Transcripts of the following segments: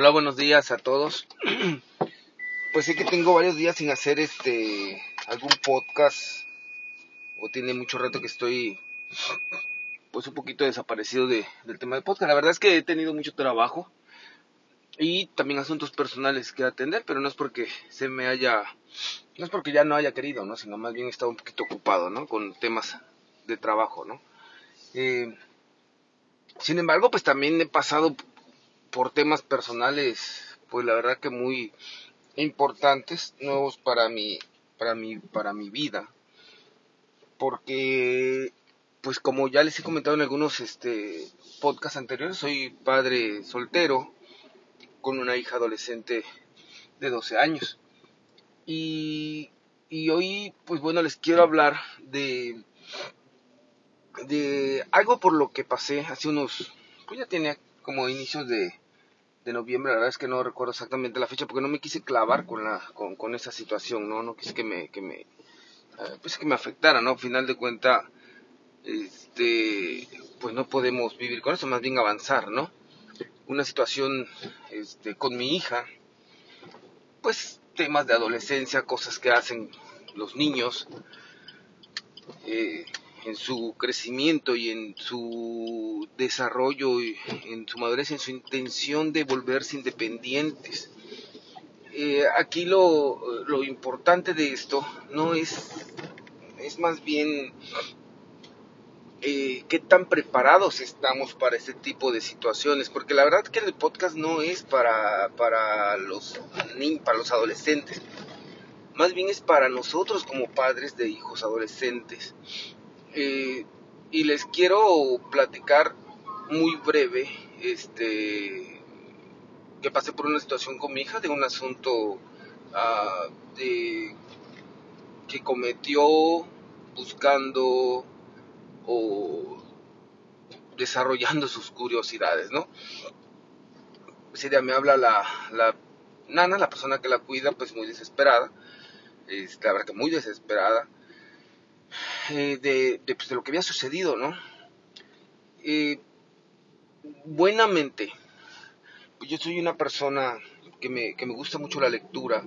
Hola, buenos días a todos. Pues sé que tengo varios días sin hacer este algún podcast o tiene mucho rato que estoy pues un poquito desaparecido de, del tema de podcast. La verdad es que he tenido mucho trabajo y también asuntos personales que atender, pero no es porque se me haya no es porque ya no haya querido, ¿no? Sino más bien he estado un poquito ocupado, ¿no? Con temas de trabajo, ¿no? Eh, sin embargo, pues también he pasado por temas personales, pues la verdad que muy importantes, nuevos para mi, para mi, para mi vida. Porque, pues como ya les he comentado en algunos este, podcasts anteriores, soy padre soltero con una hija adolescente de 12 años. Y, y hoy, pues bueno, les quiero hablar de, de algo por lo que pasé hace unos, pues ya tenía como inicios de, de noviembre, la verdad es que no recuerdo exactamente la fecha porque no me quise clavar con la con, esa situación, no no quise que me que me eh, pues que me afectara, ¿no? Al final de cuenta este pues no podemos vivir con eso, más bien avanzar, ¿no? Una situación este con mi hija pues temas de adolescencia, cosas que hacen los niños eh, en su crecimiento y en su desarrollo, y en su madurez, en su intención de volverse independientes. Eh, aquí lo, lo, importante de esto no es, es más bien eh, qué tan preparados estamos para este tipo de situaciones, porque la verdad que el podcast no es para, para, los, para los adolescentes, más bien es para nosotros como padres de hijos adolescentes. Eh, y les quiero platicar muy breve, este, que pasé por una situación con mi hija de un asunto ah, de, que cometió buscando o desarrollando sus curiosidades, ¿no? Ese día me habla la, la nana, la persona que la cuida, pues muy desesperada, es, la verdad que muy desesperada, eh, de, de, pues, de, lo que había sucedido, ¿no? Eh, buenamente, pues yo soy una persona que me, que me, gusta mucho la lectura.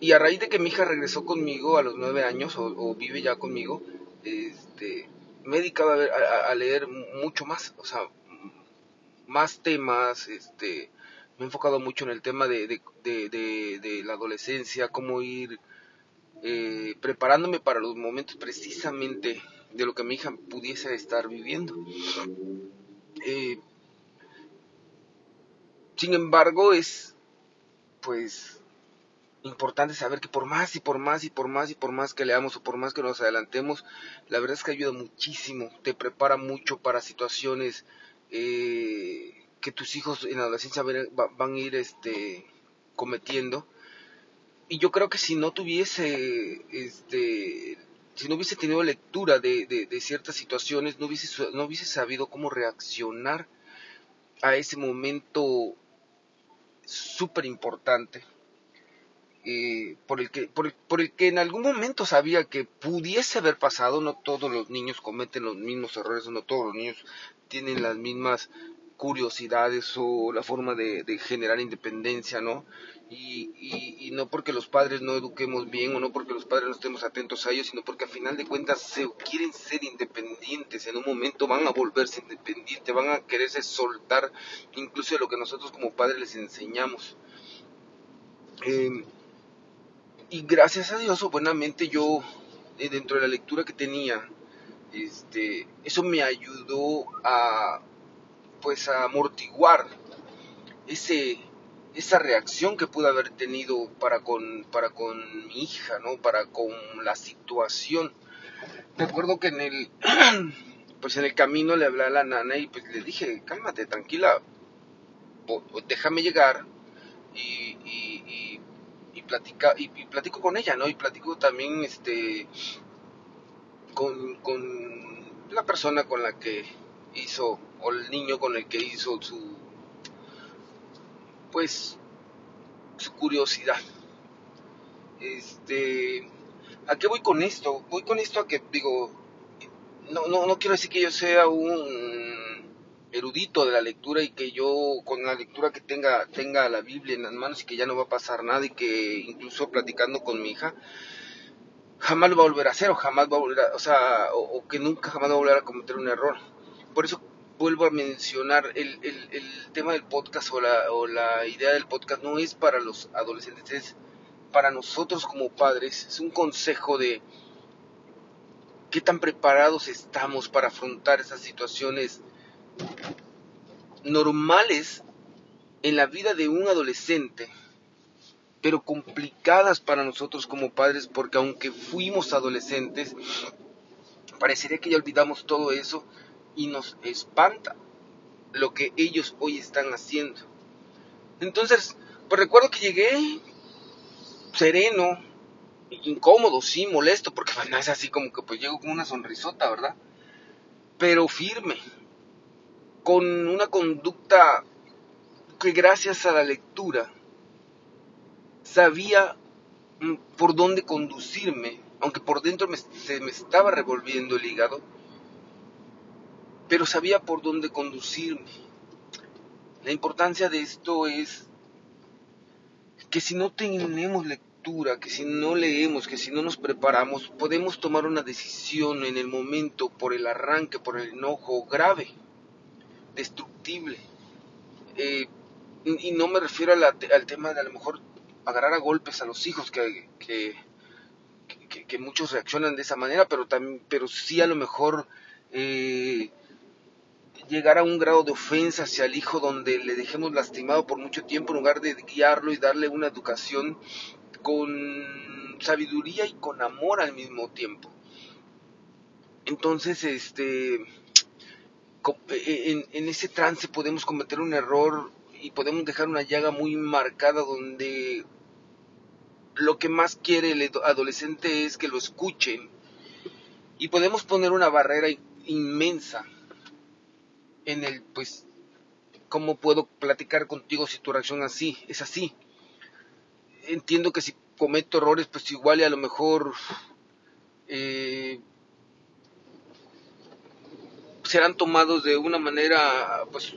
Y a raíz de que mi hija regresó conmigo a los nueve años, o, vive ya conmigo, este, me he dedicado a, ver, a, leer mucho más, o sea, más temas, este, me he enfocado mucho en el tema de, de, de la adolescencia, cómo ir eh, preparándome para los momentos precisamente de lo que mi hija pudiese estar viviendo. Eh, sin embargo, es pues importante saber que por más y por más y por más y por más que leamos o por más que nos adelantemos, la verdad es que ayuda muchísimo, te prepara mucho para situaciones eh, que tus hijos en la adolescencia van a ir este, cometiendo y yo creo que si no tuviese, este, si no hubiese tenido lectura de, de, ciertas situaciones, no hubiese, no hubiese sabido cómo reaccionar a ese momento súper importante. Eh, por, el que, por, el, por el que en algún momento sabía que pudiese haber pasado, no todos los niños cometen los mismos errores, no todos los niños tienen las mismas curiosidades o la forma de generar independencia, ¿no? Y, no porque los padres no eduquemos bien o no porque los padres no estemos atentos a ellos, sino porque al final de cuentas se quieren ser independientes, en un momento van a volverse independientes, van a quererse soltar incluso de lo que nosotros como padres les enseñamos. Eh, y gracias a Dios, o buenamente yo, eh, dentro de la lectura que tenía, este, eso me ayudó a pues a amortiguar ese esa reacción que pude haber tenido para con para con mi hija no para con la situación. Recuerdo que en el pues en el camino le hablé a la nana y pues le dije cálmate tranquila déjame llegar y, y, y, y platica y, y, platico con ella no y platico también este con, con la persona con la que hizo o el niño con el que hizo su pues su curiosidad este a qué voy con esto voy con esto a que digo no no no quiero decir que yo sea un erudito de la lectura y que yo con la lectura que tenga tenga la Biblia en las manos y que ya no va a pasar nada y que incluso platicando con mi hija jamás lo va a volver a hacer o jamás va a volver a, o sea, o, que nunca jamás va a volver a cometer un error. Por eso vuelvo a mencionar el, el, tema del podcast o la, o la idea del podcast no es para los adolescentes, es para nosotros como padres, es un consejo de qué tan preparados estamos para afrontar esas situaciones normales en la vida de un adolescente, pero complicadas para nosotros como padres, porque aunque fuimos adolescentes, parecería que ya olvidamos todo eso y nos espanta lo que ellos hoy están haciendo. Entonces, pues recuerdo que llegué sereno, incómodo, sí, molesto, porque no es así como que pues llego con una sonrisota, ¿verdad? Pero firme, con una conducta que gracias a la lectura sabía mm, por dónde conducirme, aunque por dentro se me estaba revolviendo el hígado, pero sabía por dónde conducirme. La importancia de esto es que si no tenemos lectura, que si no leemos, que si no nos preparamos, podemos tomar una decisión en el momento por el arranque, por el enojo grave, destructible. Eh, y no me refiero al tema de a lo mejor agarrar a golpes a los hijos, que, que, que, muchos reaccionan de esa manera, pero, también, pero sí a lo mejor eh, llegar a un grado de ofensa hacia el hijo donde le dejemos lastimado por mucho tiempo en lugar de guiarlo y darle una educación con sabiduría y con amor al mismo tiempo. Entonces, este, e, e, en, en ese trance podemos cometer un error y podemos dejar una llaga muy marcada donde lo que más quiere el adolescente es que lo escuchen y podemos poner una barrera inmensa en el, pues, ¿cómo puedo platicar contigo si tu reacción así es así? Entiendo que si cometo errores, pues igual y a lo mejor eh, serán tomados de una manera, pues,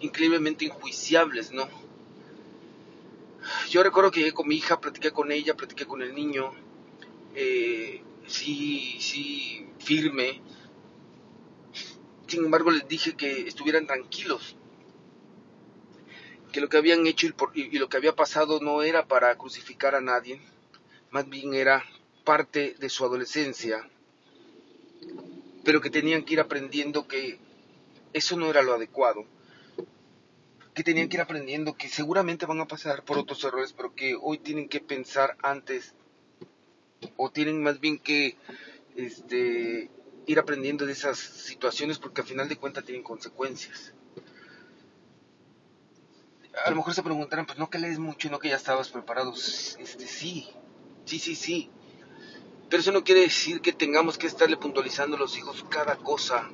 increíblemente injuiciables, ¿no? Yo recuerdo que llegué con mi hija, platiqué con ella, platiqué con el niño, eh, sí, sí, firme, sin embargo, les dije que estuvieran tranquilos, que lo que habían hecho y, lo que había pasado no era para crucificar a nadie, más bien era parte de su adolescencia, pero que tenían que ir aprendiendo que eso no era lo adecuado, que tenían que ir aprendiendo que seguramente van a pasar por otros errores, pero que hoy tienen que pensar antes, o tienen más bien que este, ir aprendiendo de esas situaciones porque al final de cuentas tienen consecuencias. A lo mejor se preguntarán, pues no que lees mucho y no que ya estabas preparado. Este, sí, sí, sí, sí. Pero eso no quiere decir que tengamos que estarle puntualizando a los hijos cada cosa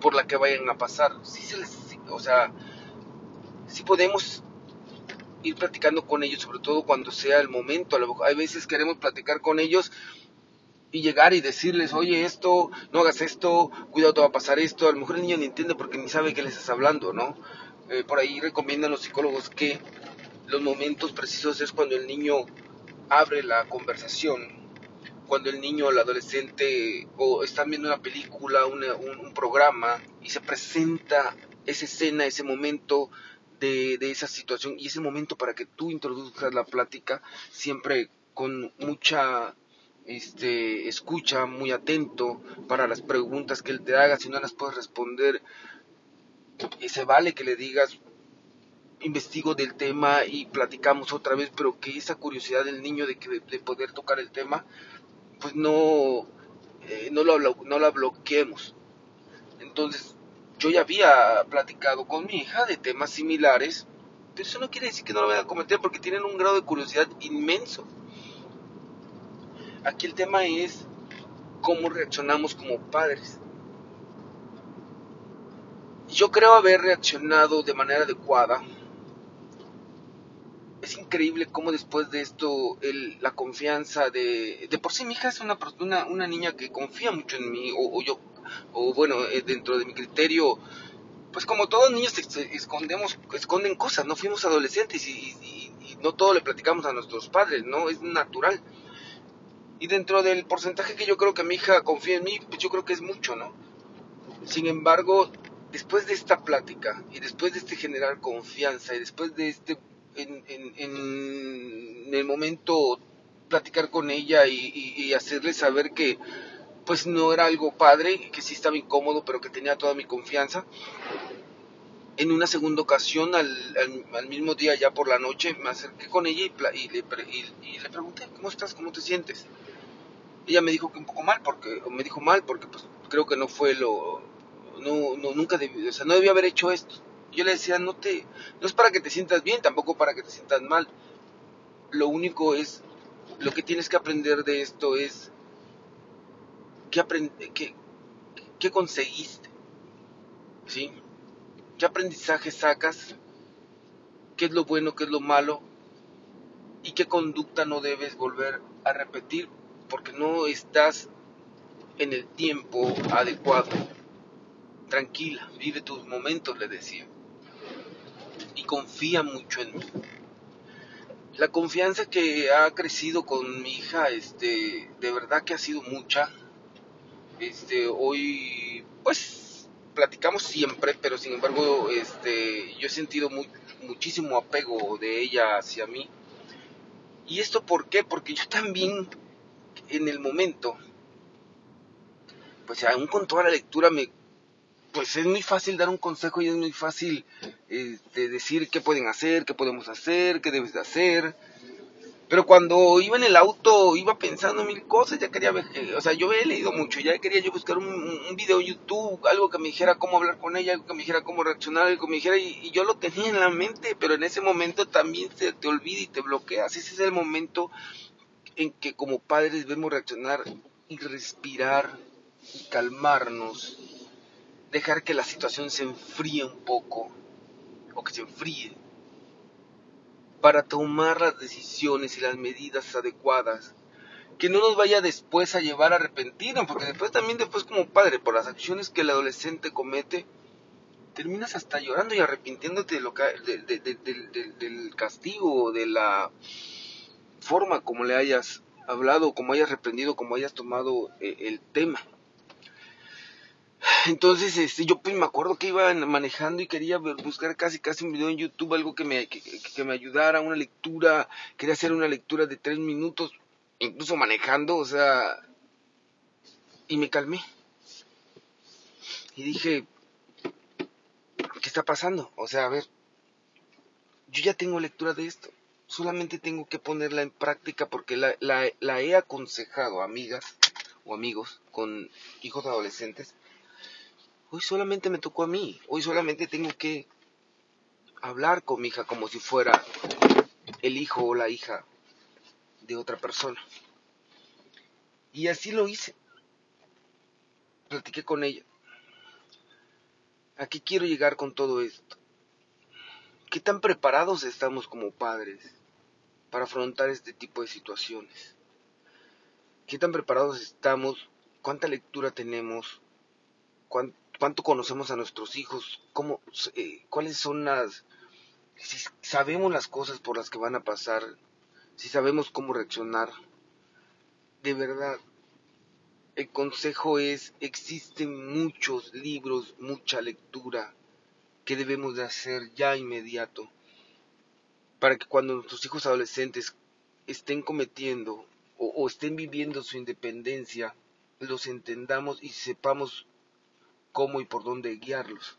por la que vayan a pasar. Sí o sea, sí podemos ir platicando con ellos, sobre todo cuando sea el momento. A hay veces queremos platicar con ellos y llegar y decirles, oye, esto, no hagas esto, cuidado, te va a pasar esto. A lo mejor el niño ni entiende porque ni sabe qué le estás hablando, ¿no? Eh, por ahí recomiendan los psicólogos que los momentos precisos es cuando el niño abre la conversación, cuando el niño o el adolescente o están viendo una película, un, un, programa y se presenta esa escena, ese momento de, de esa situación y ese momento para que tú introduzcas la plática siempre con mucha este, escucha muy atento para las preguntas que él te haga, si no las puedes responder, y se vale que le digas, investigo del tema y platicamos otra vez, pero que esa curiosidad del niño de, que, de poder tocar el tema, pues no, eh, no, lo, no la bloqueemos. Entonces, yo ya había platicado con mi hija de temas similares, pero eso no quiere decir que no lo vayan a cometer porque tienen un grado de curiosidad inmenso. Aquí el tema es cómo reaccionamos como padres. Yo creo haber reaccionado de manera adecuada. Es increíble cómo después de esto la confianza de... De por sí mi hija es una, una, una niña que confía mucho en mí, o, yo, o bueno, eh, dentro de mi criterio, pues como todos niños escondemos, esconden cosas, no fuimos adolescentes y, no todo le platicamos a nuestros padres, ¿no? Es natural. Y dentro del porcentaje que yo creo que mi hija confía en mí, pues yo creo que es mucho, ¿no? Sin embargo, después de esta plática y después de este generar confianza y después de este, en, en, el momento platicar con ella y, y hacerle saber que pues no era algo padre, que sí estaba incómodo, pero que tenía toda mi confianza. En una segunda ocasión, al, al, mismo día, ya por la noche, me acerqué con ella y, le, y, le, pregunté, ¿cómo estás? ¿Cómo te sientes? Ella me dijo que un poco mal, porque me dijo mal, porque pues creo que no fue lo, no, no nunca debí, o sea, no debía haber hecho esto. Yo le decía, no te, no es para que te sientas bien, tampoco para que te sientas mal. Lo único es, lo que tienes que aprender de esto es ¿qué, qué, conseguiste? ¿Sí? ¿Qué aprendizaje sacas? ¿Qué es lo bueno, qué es lo malo? ¿Y qué conducta no debes volver a repetir porque no estás en el tiempo adecuado? Tranquila, vive tus momentos, le decía. Y confía mucho en mí. La confianza que ha crecido con mi hija, este, de verdad que ha sido mucha este, hoy, pues, platicamos siempre, pero sin embargo, este, yo he sentido muchísimo apego de ella hacia mí. ¿Y esto por qué? Porque yo también, en el momento, pues aún con toda la lectura me pues es muy fácil dar un consejo y es muy fácil este, decir qué pueden hacer, qué podemos hacer, qué debes de hacer. Pero cuando iba en el auto, iba pensando mil cosas, ya quería ver, o sea, yo he leído mucho, ya quería yo buscar un, un video YouTube, algo que me dijera cómo hablar con ella, algo que me dijera cómo reaccionar, algo que me dijera, y, yo lo tenía en la mente, pero en ese momento también se te olvida y te bloqueas. Ese es el momento en que como padres debemos reaccionar y respirar y calmarnos, dejar que la situación se enfríe un poco, o que se enfríe para tomar las decisiones y las medidas adecuadas. Que no nos vaya después a llevar a arrepentirnos, porque después también después como padre, por las acciones que el adolescente comete, terminas hasta llorando y arrepintiéndote de lo que, del castigo, de la forma como le hayas hablado, como hayas reprendido, como hayas tomado eh, el tema. Entonces, este, yo pues me acuerdo que iba manejando y quería buscar casi casi un video en YouTube, algo que me, que, me ayudara, una lectura, quería hacer una lectura de tres minutos, incluso manejando, o sea, y me calmé. Y dije, ¿qué está pasando? O sea, a ver, yo ya tengo lectura de esto, solamente tengo que ponerla en práctica porque la, la, la he aconsejado, amigas o amigos con hijos adolescentes Hoy solamente me tocó a mí. Hoy solamente tengo que hablar con mi hija como si fuera el hijo o la hija de otra persona. Y así lo hice. Platiqué con ella. ¿A qué quiero llegar con todo esto? ¿Qué tan preparados estamos como padres para afrontar este tipo de situaciones? ¿Qué tan preparados estamos? ¿Cuánta lectura tenemos? ¿Cuánto cuánto conocemos a nuestros hijos, cómo, eh, cuáles son las, si sabemos las cosas por las que van a pasar, si sabemos cómo reaccionar. De verdad, el consejo es, existen muchos libros, mucha lectura que debemos de hacer ya inmediato para que cuando nuestros hijos adolescentes estén cometiendo o, o estén viviendo su independencia, los entendamos y sepamos cómo y por dónde guiarlos.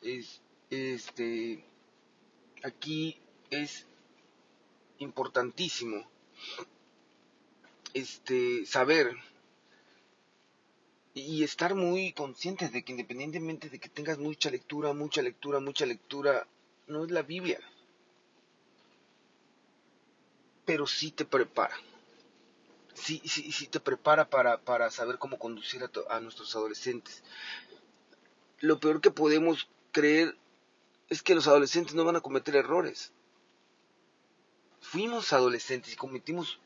Es, este, aquí es importantísimo este, saber y estar muy conscientes de que independientemente de que tengas mucha lectura, mucha lectura, mucha lectura, no es la Biblia, pero sí te prepara. Sí, sí, sí te prepara para, para saber cómo conducir a, a nuestros adolescentes lo peor que podemos creer es que los adolescentes no van a cometer errores. Fuimos adolescentes y cometimos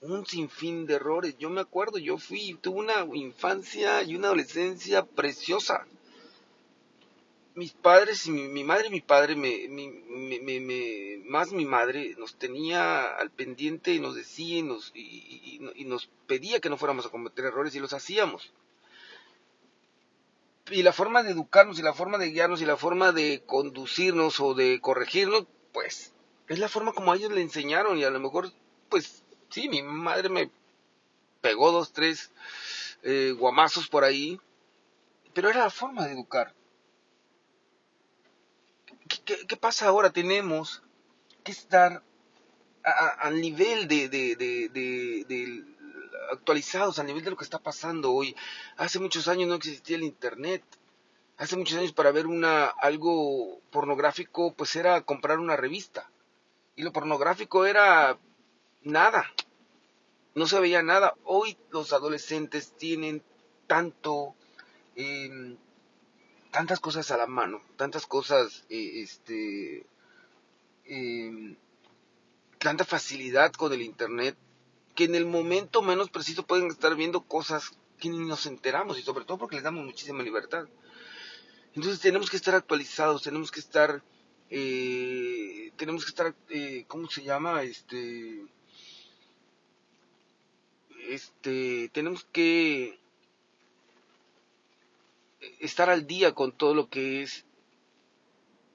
un sinfín de errores. Yo me acuerdo, yo fui, tuve una infancia y una adolescencia preciosa. mis padres y mi, madre y mi padre, me, más mi madre, nos tenía al pendiente y nos decía y nos, y, nos pedía que no fuéramos a cometer errores y los hacíamos. Y la forma de educarnos y la forma de guiarnos y la forma de conducirnos o de corregirnos, pues es la forma como a ellos le enseñaron y a lo mejor, pues sí, mi madre me pegó dos, tres eh, guamazos por ahí, pero era la forma de educar. ¿Qué, pasa ahora? Tenemos que estar al nivel de, actualizados, al nivel de lo que está pasando hoy. Hace muchos años no existía el Internet. Hace muchos años para ver una algo pornográfico, pues era comprar una revista. Y lo pornográfico era nada. No se veía nada. Hoy los adolescentes tienen tanto eh, tantas cosas a la mano, tantas cosas, eh, este, em, tanta facilidad con el Internet, que en el momento menos preciso pueden estar viendo cosas que ni nos enteramos, y sobre todo porque les damos muchísima libertad. Entonces tenemos que estar actualizados, tenemos que estar, eh, tenemos que estar, eh, ¿cómo se llama? Este, este, tenemos que estar al día con todo lo que es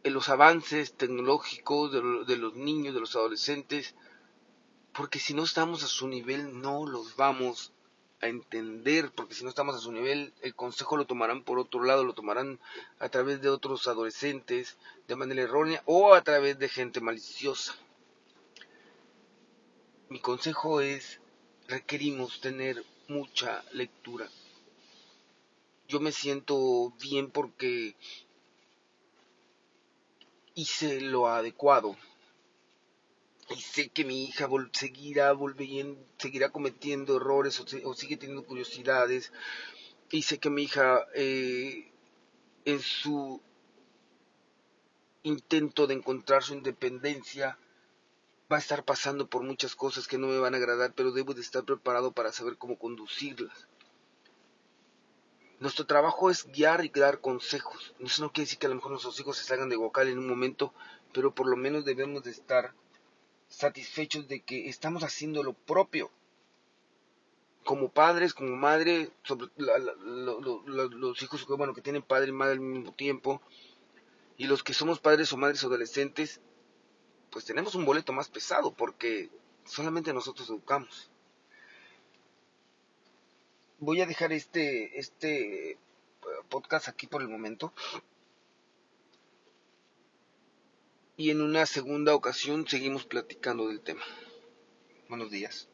los avances tecnológicos de, los niños, de los adolescentes, porque si no estamos a su nivel no los vamos a entender, porque si no estamos a su nivel, el consejo lo tomarán por otro lado, lo tomarán a través de otros adolescentes de manera errónea o a través de gente maliciosa. Mi consejo es, requerimos tener mucha lectura, yo me siento bien porque hice lo adecuado. Y sé que mi hija seguirá volviendo, seguirá cometiendo errores o, sigue teniendo curiosidades. Y sé que mi hija eh, en su intento de encontrar su independencia va a estar pasando por muchas cosas que no me van a agradar, pero debo de estar preparado para saber cómo conducirlas. Nuestro trabajo es guiar y dar consejos. Eso no quiere decir que a lo mejor nuestros hijos se salgan de vocal en un momento, pero por lo menos debemos de estar satisfechos de que estamos haciendo lo propio. Como padres, como madre, sobre los hijos bueno, que tienen padre y madre al mismo tiempo, y los que somos padres o madres adolescentes, pues tenemos un boleto más pesado porque solamente nosotros educamos voy a dejar este, este eh, podcast aquí por el momento. Y en una segunda ocasión seguimos platicando del tema. Buenos días.